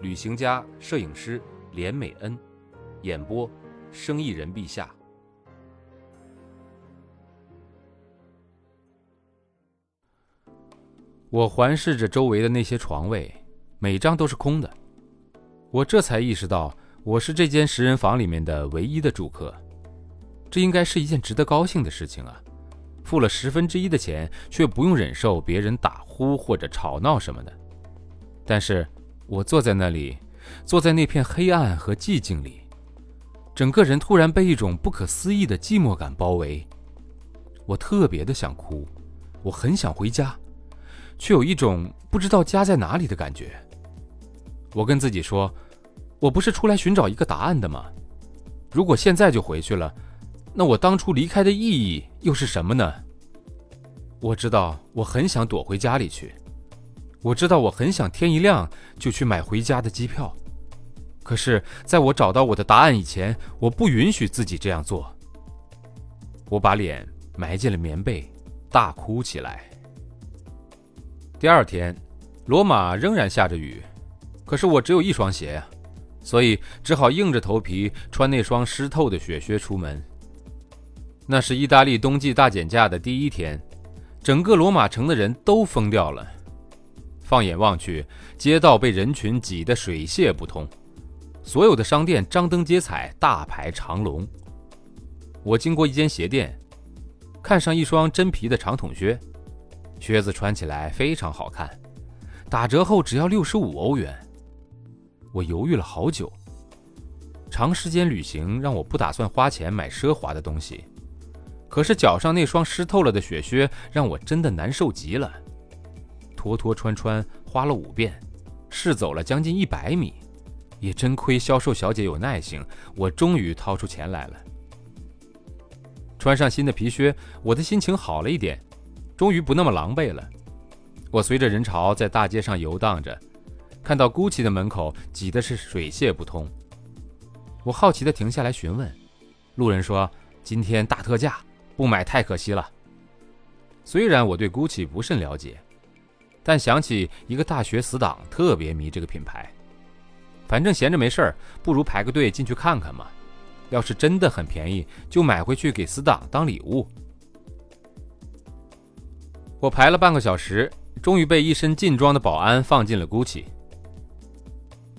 旅行家、摄影师连美恩，演播：生意人陛下。我环视着周围的那些床位，每张都是空的。我这才意识到，我是这间十人房里面的唯一的住客。这应该是一件值得高兴的事情啊！付了十分之一的钱，却不用忍受别人打呼或者吵闹什么的。但是，我坐在那里，坐在那片黑暗和寂静里，整个人突然被一种不可思议的寂寞感包围。我特别的想哭，我很想回家，却有一种不知道家在哪里的感觉。我跟自己说：“我不是出来寻找一个答案的吗？如果现在就回去了。”那我当初离开的意义又是什么呢？我知道我很想躲回家里去，我知道我很想天一亮就去买回家的机票，可是在我找到我的答案以前，我不允许自己这样做。我把脸埋进了棉被，大哭起来。第二天，罗马仍然下着雨，可是我只有一双鞋呀，所以只好硬着头皮穿那双湿透的雪靴出门。那是意大利冬季大减价的第一天，整个罗马城的人都疯掉了。放眼望去，街道被人群挤得水泄不通，所有的商店张灯结彩，大排长龙。我经过一间鞋店，看上一双真皮的长筒靴，靴子穿起来非常好看，打折后只要六十五欧元。我犹豫了好久，长时间旅行让我不打算花钱买奢华的东西。可是脚上那双湿透了的雪靴让我真的难受极了，拖拖穿穿花了五遍，试走了将近一百米，也真亏销售小姐有耐性，我终于掏出钱来了。穿上新的皮靴，我的心情好了一点，终于不那么狼狈了。我随着人潮在大街上游荡着，看到 GUCCI 的门口挤的是水泄不通，我好奇的停下来询问，路人说今天大特价。不买太可惜了。虽然我对 GUCCI 不甚了解，但想起一个大学死党特别迷这个品牌，反正闲着没事儿，不如排个队进去看看嘛。要是真的很便宜，就买回去给死党当礼物。我排了半个小时，终于被一身劲装的保安放进了 GUCCI。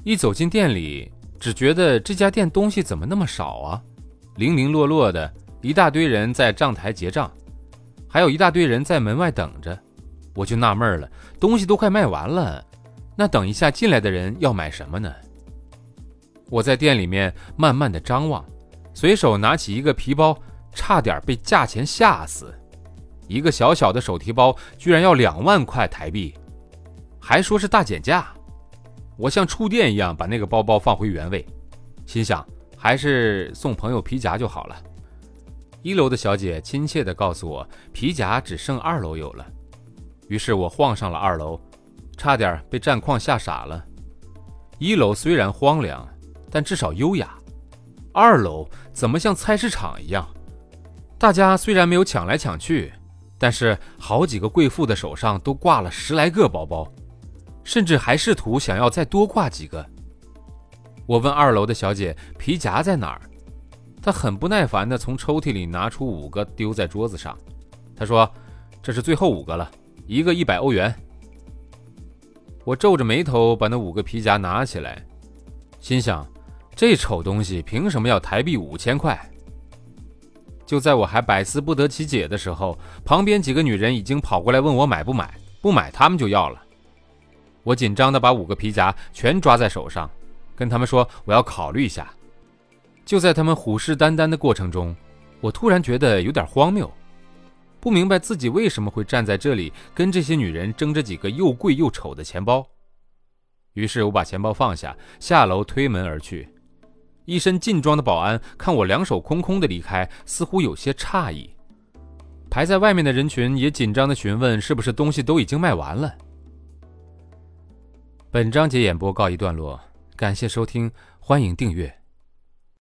一走进店里，只觉得这家店东西怎么那么少啊，零零落落的。一大堆人在账台结账，还有一大堆人在门外等着，我就纳闷了，东西都快卖完了，那等一下进来的人要买什么呢？我在店里面慢慢的张望，随手拿起一个皮包，差点被价钱吓死，一个小小的手提包居然要两万块台币，还说是大减价，我像触电一样把那个包包放回原位，心想还是送朋友皮夹就好了。一楼的小姐亲切地告诉我，皮夹只剩二楼有了。于是我晃上了二楼，差点被战况吓傻了。一楼虽然荒凉，但至少优雅。二楼怎么像菜市场一样？大家虽然没有抢来抢去，但是好几个贵妇的手上都挂了十来个包包，甚至还试图想要再多挂几个。我问二楼的小姐，皮夹在哪儿？她很不耐烦地从抽屉里拿出五个，丢在桌子上。她说：“这是最后五个了，一个一百欧元。”我皱着眉头把那五个皮夹拿起来，心想：这丑东西凭什么要台币五千块？就在我还百思不得其解的时候，旁边几个女人已经跑过来问我买不买，不买他们就要了。我紧张地把五个皮夹全抓在手上，跟他们说：“我要考虑一下。”就在他们虎视眈眈的过程中，我突然觉得有点荒谬，不明白自己为什么会站在这里跟这些女人争着几个又贵又丑的钱包。于是我把钱包放下，下楼推门而去。一身劲装的保安看我两手空空的离开，似乎有些诧异。排在外面的人群也紧张的询问：“是不是东西都已经卖完了？”本章节演播告一段落，感谢收听，欢迎订阅。